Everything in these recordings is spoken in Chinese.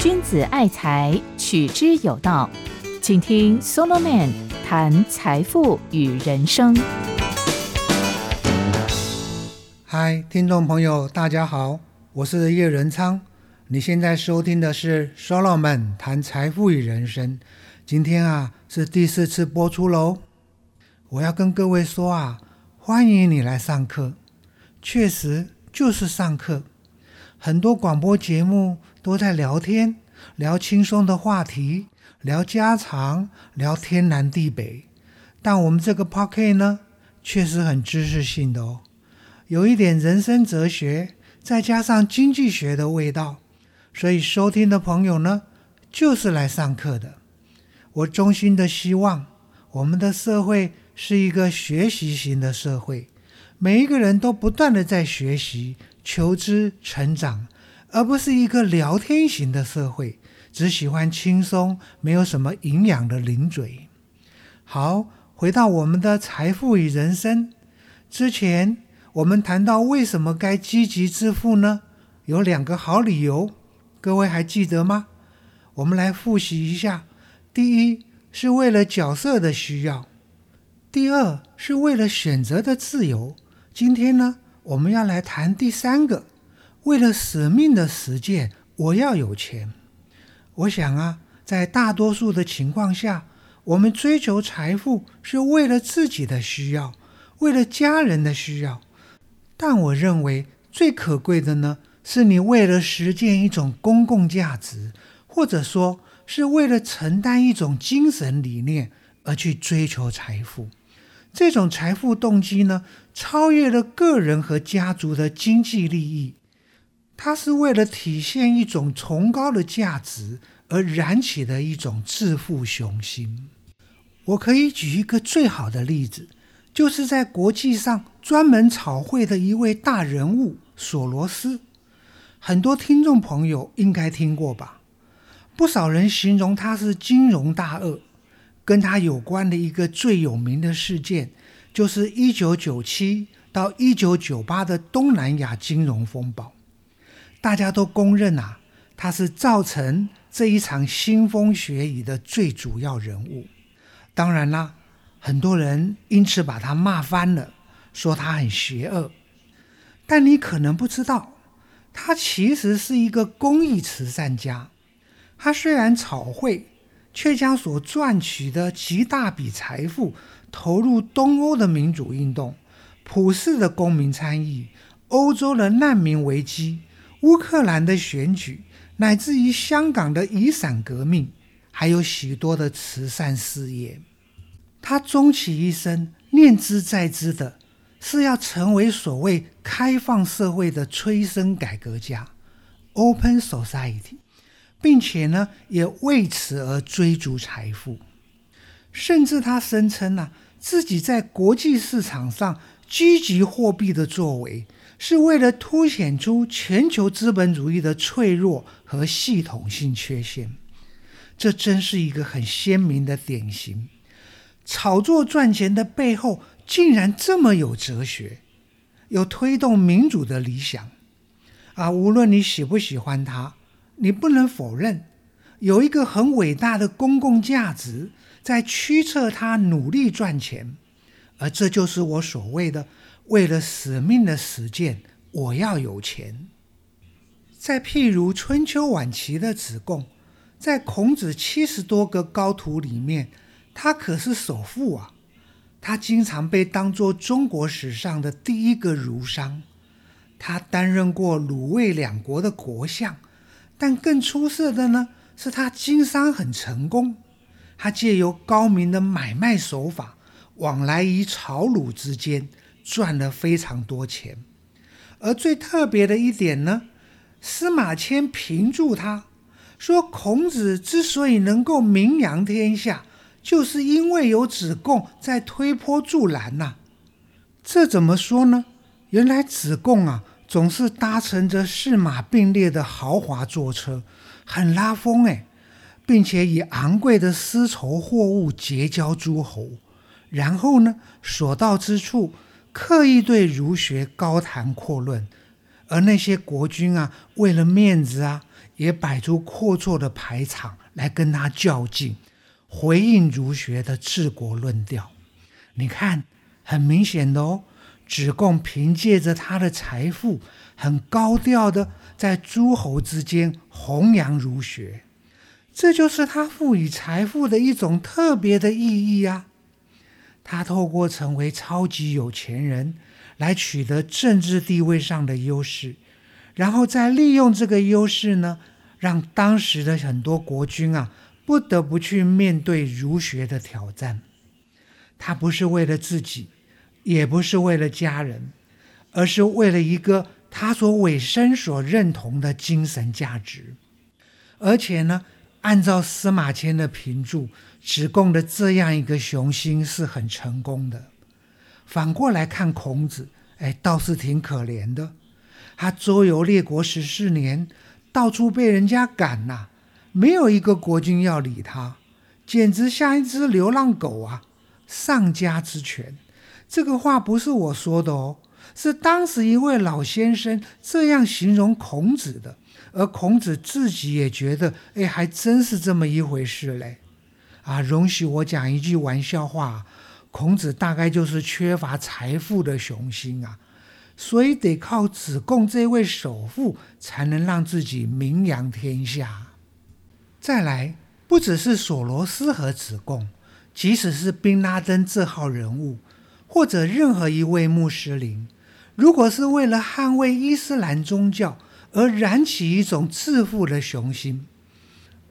君子爱财，取之有道。请听 Solomon 谈财富与人生。嗨，听众朋友，大家好，我是叶仁昌。你现在收听的是 Solomon 谈财富与人生。今天啊，是第四次播出喽。我要跟各位说啊，欢迎你来上课。确实就是上课。很多广播节目都在聊天，聊轻松的话题，聊家常，聊天南地北。但我们这个 p o c k e t 呢，确实很知识性的哦，有一点人生哲学，再加上经济学的味道。所以收听的朋友呢，就是来上课的。我衷心的希望，我们的社会是一个学习型的社会，每一个人都不断的在学习。求知成长，而不是一个聊天型的社会，只喜欢轻松、没有什么营养的零嘴。好，回到我们的财富与人生之前，我们谈到为什么该积极致富呢？有两个好理由，各位还记得吗？我们来复习一下：第一，是为了角色的需要；第二，是为了选择的自由。今天呢？我们要来谈第三个，为了使命的实践，我要有钱。我想啊，在大多数的情况下，我们追求财富是为了自己的需要，为了家人的需要。但我认为最可贵的呢，是你为了实践一种公共价值，或者说是为了承担一种精神理念而去追求财富。这种财富动机呢，超越了个人和家族的经济利益，它是为了体现一种崇高的价值而燃起的一种致富雄心。我可以举一个最好的例子，就是在国际上专门炒汇的一位大人物索罗斯，很多听众朋友应该听过吧？不少人形容他是金融大鳄。跟他有关的一个最有名的事件，就是一九九七到一九九八的东南亚金融风暴。大家都公认啊，他是造成这一场腥风血雨的最主要人物。当然啦，很多人因此把他骂翻了，说他很邪恶。但你可能不知道，他其实是一个公益慈善家。他虽然炒汇。却将所赚取的极大笔财富投入东欧的民主运动、普世的公民参与、欧洲的难民危机、乌克兰的选举，乃至于香港的雨伞革命，还有许多的慈善事业。他终其一生念之在之的是要成为所谓开放社会的催生改革家 （Open Society）。并且呢，也为此而追逐财富，甚至他声称呢，自己在国际市场上积极货币的作为，是为了凸显出全球资本主义的脆弱和系统性缺陷。这真是一个很鲜明的典型。炒作赚钱的背后，竟然这么有哲学，有推动民主的理想啊！无论你喜不喜欢他。你不能否认，有一个很伟大的公共价值在驱策他努力赚钱，而这就是我所谓的为了使命的实践。我要有钱。在譬如春秋晚期的子贡，在孔子七十多个高徒里面，他可是首富啊！他经常被当作中国史上的第一个儒商，他担任过鲁卫两国的国相。但更出色的呢，是他经商很成功。他借由高明的买卖手法，往来于朝鲁之间，赚了非常多钱。而最特别的一点呢，司马迁评注他说：“孔子之所以能够名扬天下，就是因为有子贡在推波助澜呐。”这怎么说呢？原来子贡啊。总是搭乘着四马并列的豪华坐车，很拉风哎，并且以昂贵的丝绸货物结交诸侯，然后呢，所到之处刻意对儒学高谈阔论，而那些国君啊，为了面子啊，也摆出阔绰的排场来跟他较劲，回应儒学的治国论调。你看，很明显的哦，子贡凭借着他的财富，很高调的在诸侯之间弘扬儒学，这就是他赋予财富的一种特别的意义啊。他透过成为超级有钱人。来取得政治地位上的优势，然后再利用这个优势呢，让当时的很多国君啊不得不去面对儒学的挑战。他不是为了自己，也不是为了家人，而是为了一个他所委身、所认同的精神价值。而且呢，按照司马迁的评注，子贡的这样一个雄心是很成功的。反过来看孔子，哎，倒是挺可怜的。他周游列国十四年，到处被人家赶呐，没有一个国君要理他，简直像一只流浪狗啊！丧家之犬，这个话不是我说的哦，是当时一位老先生这样形容孔子的，而孔子自己也觉得，哎，还真是这么一回事嘞。啊，容许我讲一句玩笑话。孔子大概就是缺乏财富的雄心啊，所以得靠子贡这位首富才能让自己名扬天下。再来，不只是索罗斯和子贡，即使是宾拉登这号人物，或者任何一位穆斯林，如果是为了捍卫伊斯兰宗教而燃起一种致富的雄心，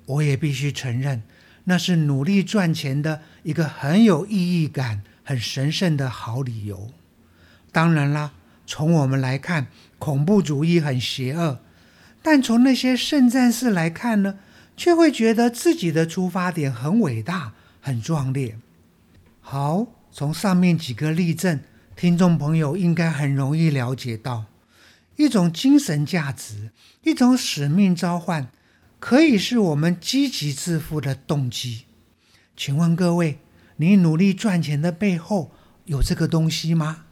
我也必须承认。那是努力赚钱的一个很有意义感、很神圣的好理由。当然啦，从我们来看，恐怖主义很邪恶；但从那些圣战士来看呢，却会觉得自己的出发点很伟大、很壮烈。好，从上面几个例证，听众朋友应该很容易了解到，一种精神价值，一种使命召唤。可以是我们积极致富的动机。请问各位，你努力赚钱的背后有这个东西吗？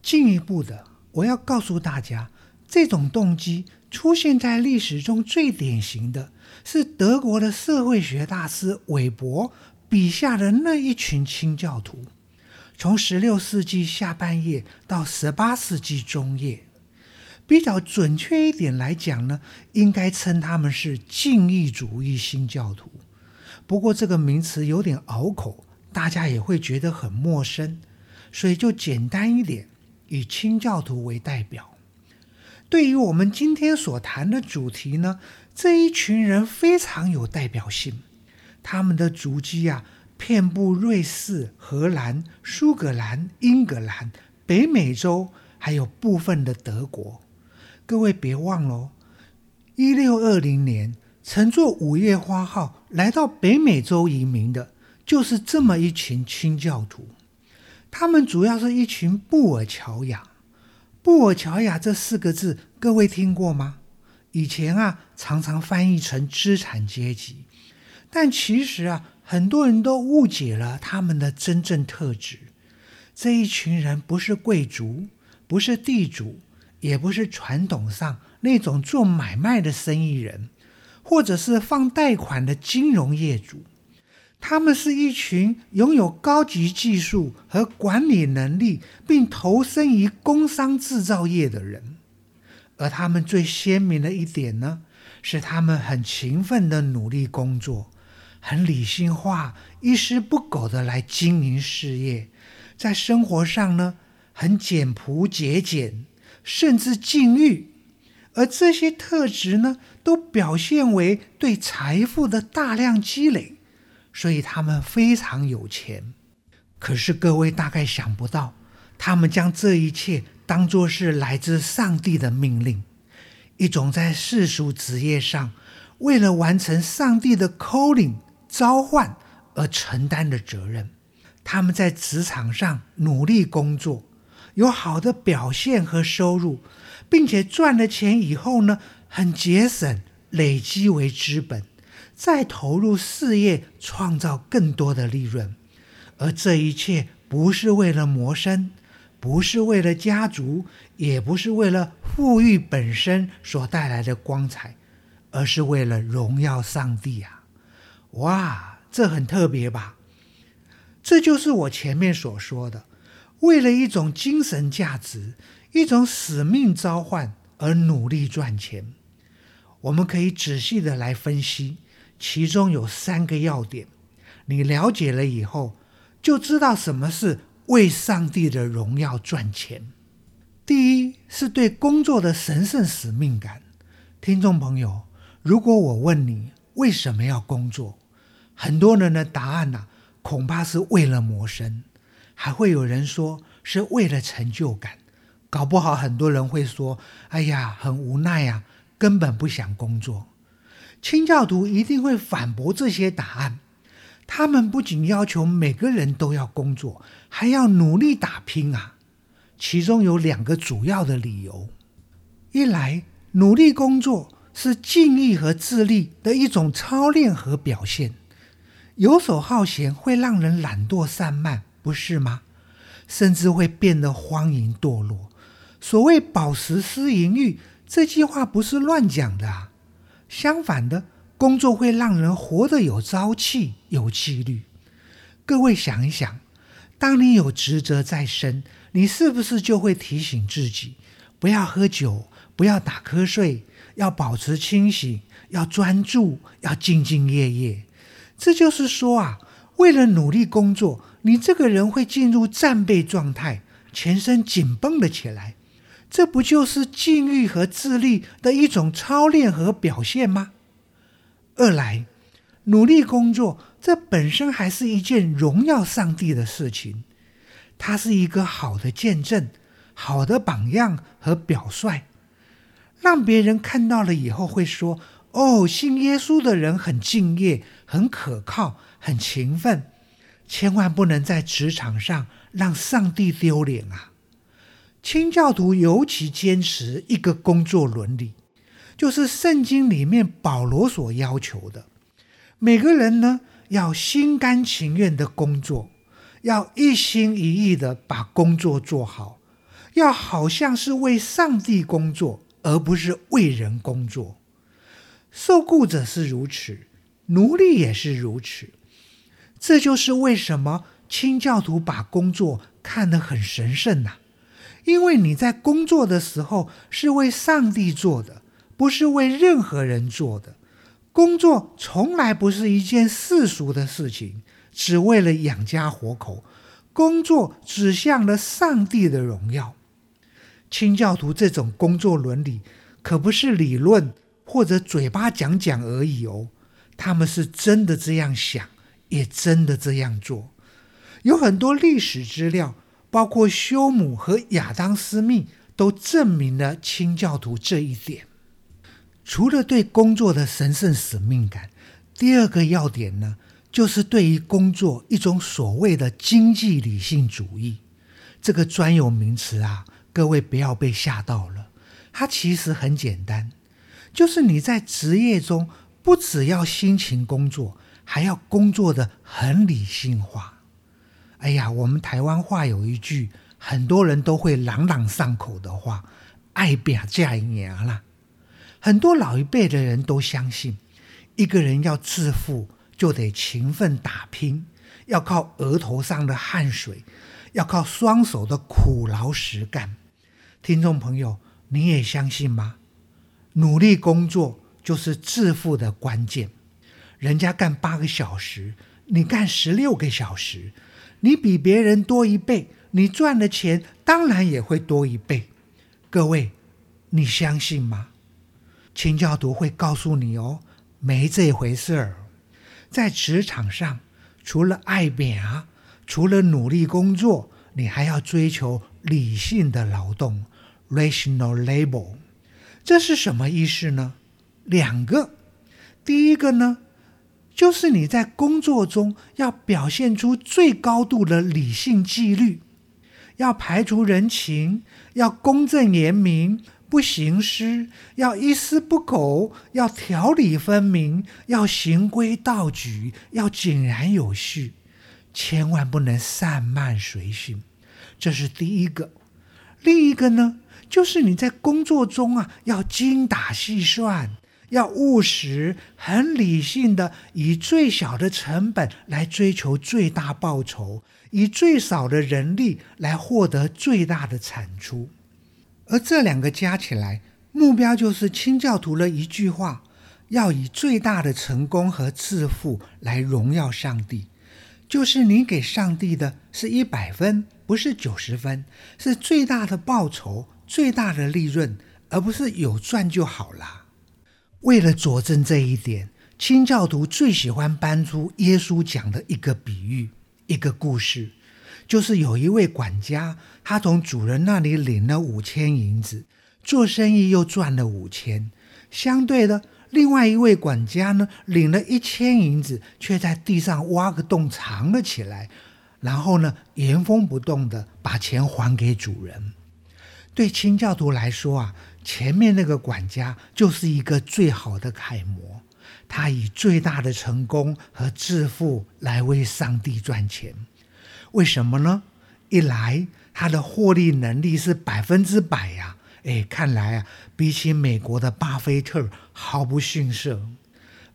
进一步的，我要告诉大家，这种动机出现在历史中最典型的是德国的社会学大师韦伯笔下的那一群清教徒，从十六世纪下半叶到十八世纪中叶。比较准确一点来讲呢，应该称他们是敬意主义新教徒。不过这个名词有点拗口，大家也会觉得很陌生，所以就简单一点，以清教徒为代表。对于我们今天所谈的主题呢，这一群人非常有代表性，他们的足迹啊，遍布瑞士、荷兰、苏格兰、英格兰、北美洲，还有部分的德国。各位别忘了，一六二零年乘坐五月花号来到北美洲移民的，就是这么一群清教徒。他们主要是一群布尔乔亚。布尔乔亚这四个字，各位听过吗？以前啊，常常翻译成资产阶级，但其实啊，很多人都误解了他们的真正特质。这一群人不是贵族，不是地主。也不是传统上那种做买卖的生意人，或者是放贷款的金融业主，他们是一群拥有高级技术和管理能力，并投身于工商制造业的人。而他们最鲜明的一点呢，是他们很勤奋的努力工作，很理性化、一丝不苟的来经营事业，在生活上呢，很简朴节俭。甚至禁欲，而这些特质呢，都表现为对财富的大量积累，所以他们非常有钱。可是各位大概想不到，他们将这一切当作是来自上帝的命令，一种在世俗职业上为了完成上帝的 calling 召唤而承担的责任。他们在职场上努力工作。有好的表现和收入，并且赚了钱以后呢，很节省，累积为资本，再投入事业，创造更多的利润。而这一切不是为了谋生，不是为了家族，也不是为了富裕本身所带来的光彩，而是为了荣耀上帝啊！哇，这很特别吧？这就是我前面所说的，为了一种精神价值、一种使命召唤而努力赚钱。我们可以仔细的来分析，其中有三个要点，你了解了以后，就知道什么是。为上帝的荣耀赚钱，第一是对工作的神圣使命感。听众朋友，如果我问你为什么要工作，很多人的答案呢，恐怕是为了谋生，还会有人说是为了成就感，搞不好很多人会说：“哎呀，很无奈呀，根本不想工作。”清教徒一定会反驳这些答案。他们不仅要求每个人都要工作，还要努力打拼啊！其中有两个主要的理由：一来，努力工作是敬意和自立的一种操练和表现；游手好闲会让人懒惰散漫，不是吗？甚至会变得荒淫堕落。所谓“饱食思淫欲”，这句话不是乱讲的啊！相反的。工作会让人活得有朝气、有纪律。各位想一想，当你有职责在身，你是不是就会提醒自己不要喝酒、不要打瞌睡，要保持清醒，要专注，要兢兢业业？这就是说啊，为了努力工作，你这个人会进入战备状态，全身紧绷了起来。这不就是禁欲和自律的一种操练和表现吗？二来，努力工作，这本身还是一件荣耀上帝的事情。它是一个好的见证、好的榜样和表率，让别人看到了以后会说：“哦，信耶稣的人很敬业、很可靠、很勤奋。”千万不能在职场上让上帝丢脸啊！清教徒尤其坚持一个工作伦理。就是圣经里面保罗所要求的，每个人呢要心甘情愿的工作，要一心一意的把工作做好，要好像是为上帝工作，而不是为人工作。受雇者是如此，奴隶也是如此。这就是为什么清教徒把工作看得很神圣呐，因为你在工作的时候是为上帝做的。不是为任何人做的工作，从来不是一件世俗的事情，只为了养家活口。工作指向了上帝的荣耀。清教徒这种工作伦理，可不是理论或者嘴巴讲讲而已哦，他们是真的这样想，也真的这样做。有很多历史资料，包括修姆和亚当斯密，都证明了清教徒这一点。除了对工作的神圣使命感，第二个要点呢，就是对于工作一种所谓的经济理性主义。这个专有名词啊，各位不要被吓到了。它其实很简单，就是你在职业中不只要辛勤工作，还要工作的很理性化。哎呀，我们台湾话有一句很多人都会朗朗上口的话：“爱表嫁娘了。”很多老一辈的人都相信，一个人要致富就得勤奋打拼，要靠额头上的汗水，要靠双手的苦劳实干。听众朋友，你也相信吗？努力工作就是致富的关键。人家干八个小时，你干十六个小时，你比别人多一倍，你赚的钱当然也会多一倍。各位，你相信吗？清教徒会告诉你哦，没这回事儿。在职场上，除了爱表，除了努力工作，你还要追求理性的劳动 （rational labor）。这是什么意思呢？两个。第一个呢，就是你在工作中要表现出最高度的理性纪律，要排除人情，要公正严明。不行诗，要一丝不苟，要条理分明，要循规蹈矩，要井然有序，千万不能散漫随性。这是第一个。另一个呢，就是你在工作中啊，要精打细算，要务实、很理性的，以最小的成本来追求最大报酬，以最少的人力来获得最大的产出。而这两个加起来，目标就是清教徒的一句话：要以最大的成功和致富来荣耀上帝。就是你给上帝的是一百分，不是九十分，是最大的报酬、最大的利润，而不是有赚就好啦。为了佐证这一点，清教徒最喜欢搬出耶稣讲的一个比喻、一个故事，就是有一位管家，他从主人那里领了五千银子，做生意又赚了五千，相对的。另外一位管家呢，领了一千银子，却在地上挖个洞藏了起来，然后呢，原封不动的把钱还给主人。对清教徒来说啊，前面那个管家就是一个最好的楷模，他以最大的成功和致富来为上帝赚钱。为什么呢？一来他的获利能力是百分之百呀。哎，看来啊，比起美国的巴菲特毫不逊色。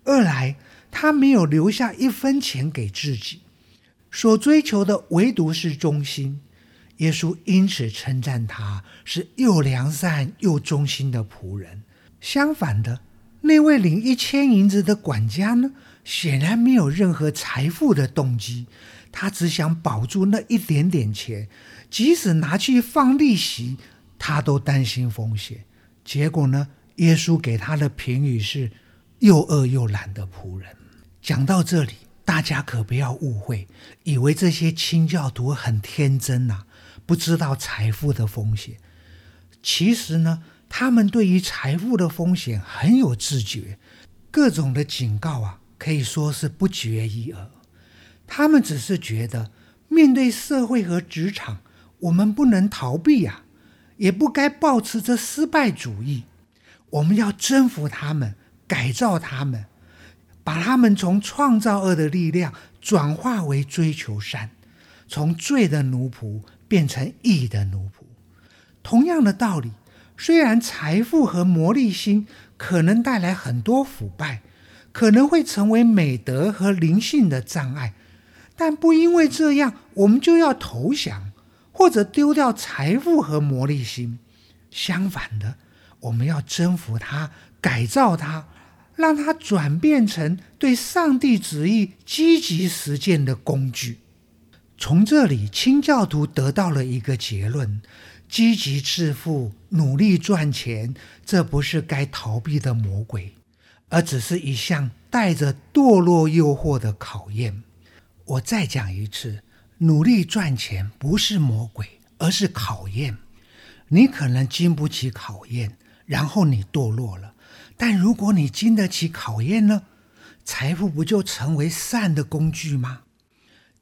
二来，他没有留下一分钱给自己，所追求的唯独是忠心。耶稣因此称赞他是又良善又忠心的仆人。相反的，那位领一千银子的管家呢，显然没有任何财富的动机，他只想保住那一点点钱，即使拿去放利息。他都担心风险，结果呢？耶稣给他的评语是“又饿又懒的仆人”。讲到这里，大家可不要误会，以为这些清教徒很天真呐，不知道财富的风险。其实呢，他们对于财富的风险很有自觉，各种的警告啊，可以说是不绝于耳。他们只是觉得，面对社会和职场，我们不能逃避呀。也不该抱持着失败主义，我们要征服他们，改造他们，把他们从创造恶的力量转化为追求善，从罪的奴仆变成义的奴仆。同样的道理，虽然财富和魔力心可能带来很多腐败，可能会成为美德和灵性的障碍，但不因为这样，我们就要投降。或者丢掉财富和魔力心，相反的，我们要征服它，改造它，让它转变成对上帝旨意积极实践的工具。从这里，清教徒得到了一个结论：积极致富、努力赚钱，这不是该逃避的魔鬼，而只是一项带着堕落诱惑的考验。我再讲一次。努力赚钱不是魔鬼，而是考验。你可能经不起考验，然后你堕落了。但如果你经得起考验呢？财富不就成为善的工具吗？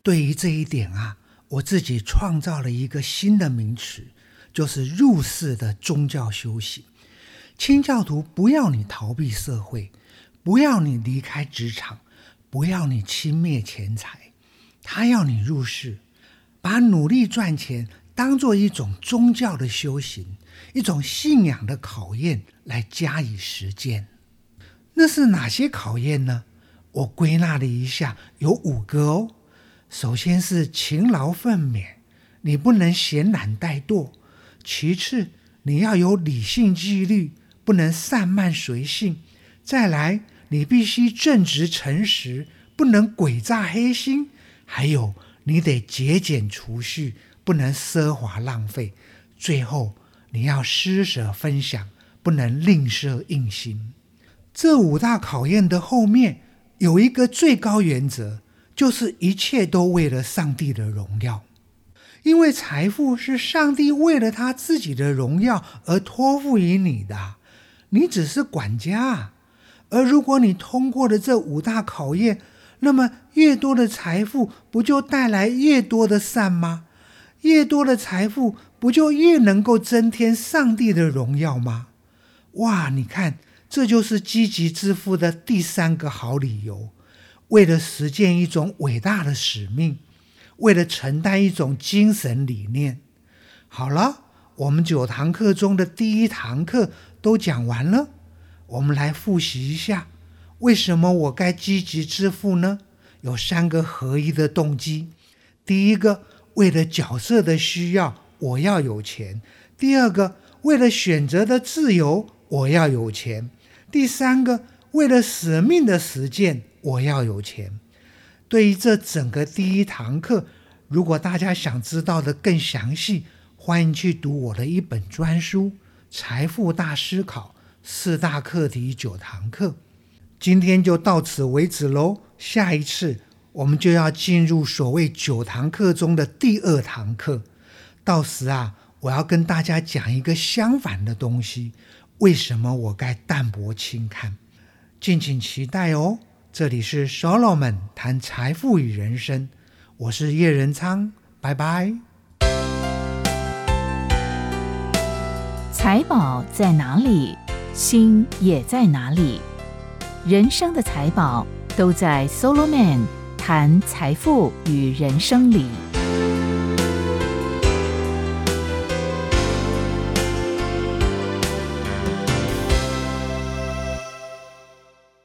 对于这一点啊，我自己创造了一个新的名词，就是入世的宗教修行。清教徒不要你逃避社会，不要你离开职场，不要你轻蔑钱财。他要你入世，把努力赚钱当做一种宗教的修行，一种信仰的考验来加以实践。那是哪些考验呢？我归纳了一下，有五个哦。首先是勤劳奋勉，你不能闲懒怠惰；其次，你要有理性纪律，不能散漫随性；再来，你必须正直诚实，不能诡诈黑心。还有，你得节俭储蓄，不能奢华浪费。最后，你要施舍分享，不能吝啬硬心。这五大考验的后面有一个最高原则，就是一切都为了上帝的荣耀。因为财富是上帝为了他自己的荣耀而托付于你的，你只是管家。而如果你通过了这五大考验，那么，越多的财富不就带来越多的善吗？越多的财富不就越能够增添上帝的荣耀吗？哇！你看，这就是积极致富的第三个好理由。为了实践一种伟大的使命，为了承担一种精神理念，好了，我们九堂课中的第一堂课都讲完了，我们来复习一下，为什么我该积极致富呢？有三个合一的动机。第一个，为了角色的需要，我要有钱；第二个，为了选择的自由，我要有钱；第三个，为了使命的实践，我要有钱。对于这整个第一堂课，如果大家想知道的更详细，欢迎去读我的一本专书《财富大思考：四大课题九堂课》。今天就到此为止喽，下一次。我们就要进入所谓九堂课中的第二堂课，到时啊，我要跟大家讲一个相反的东西。为什么我该淡泊轻看？敬请期待哦！这里是 Solomon 谈财富与人生，我是叶仁昌，拜拜。财宝在哪里，心也在哪里。人生的财宝都在 Solomon。谈财富与人生里。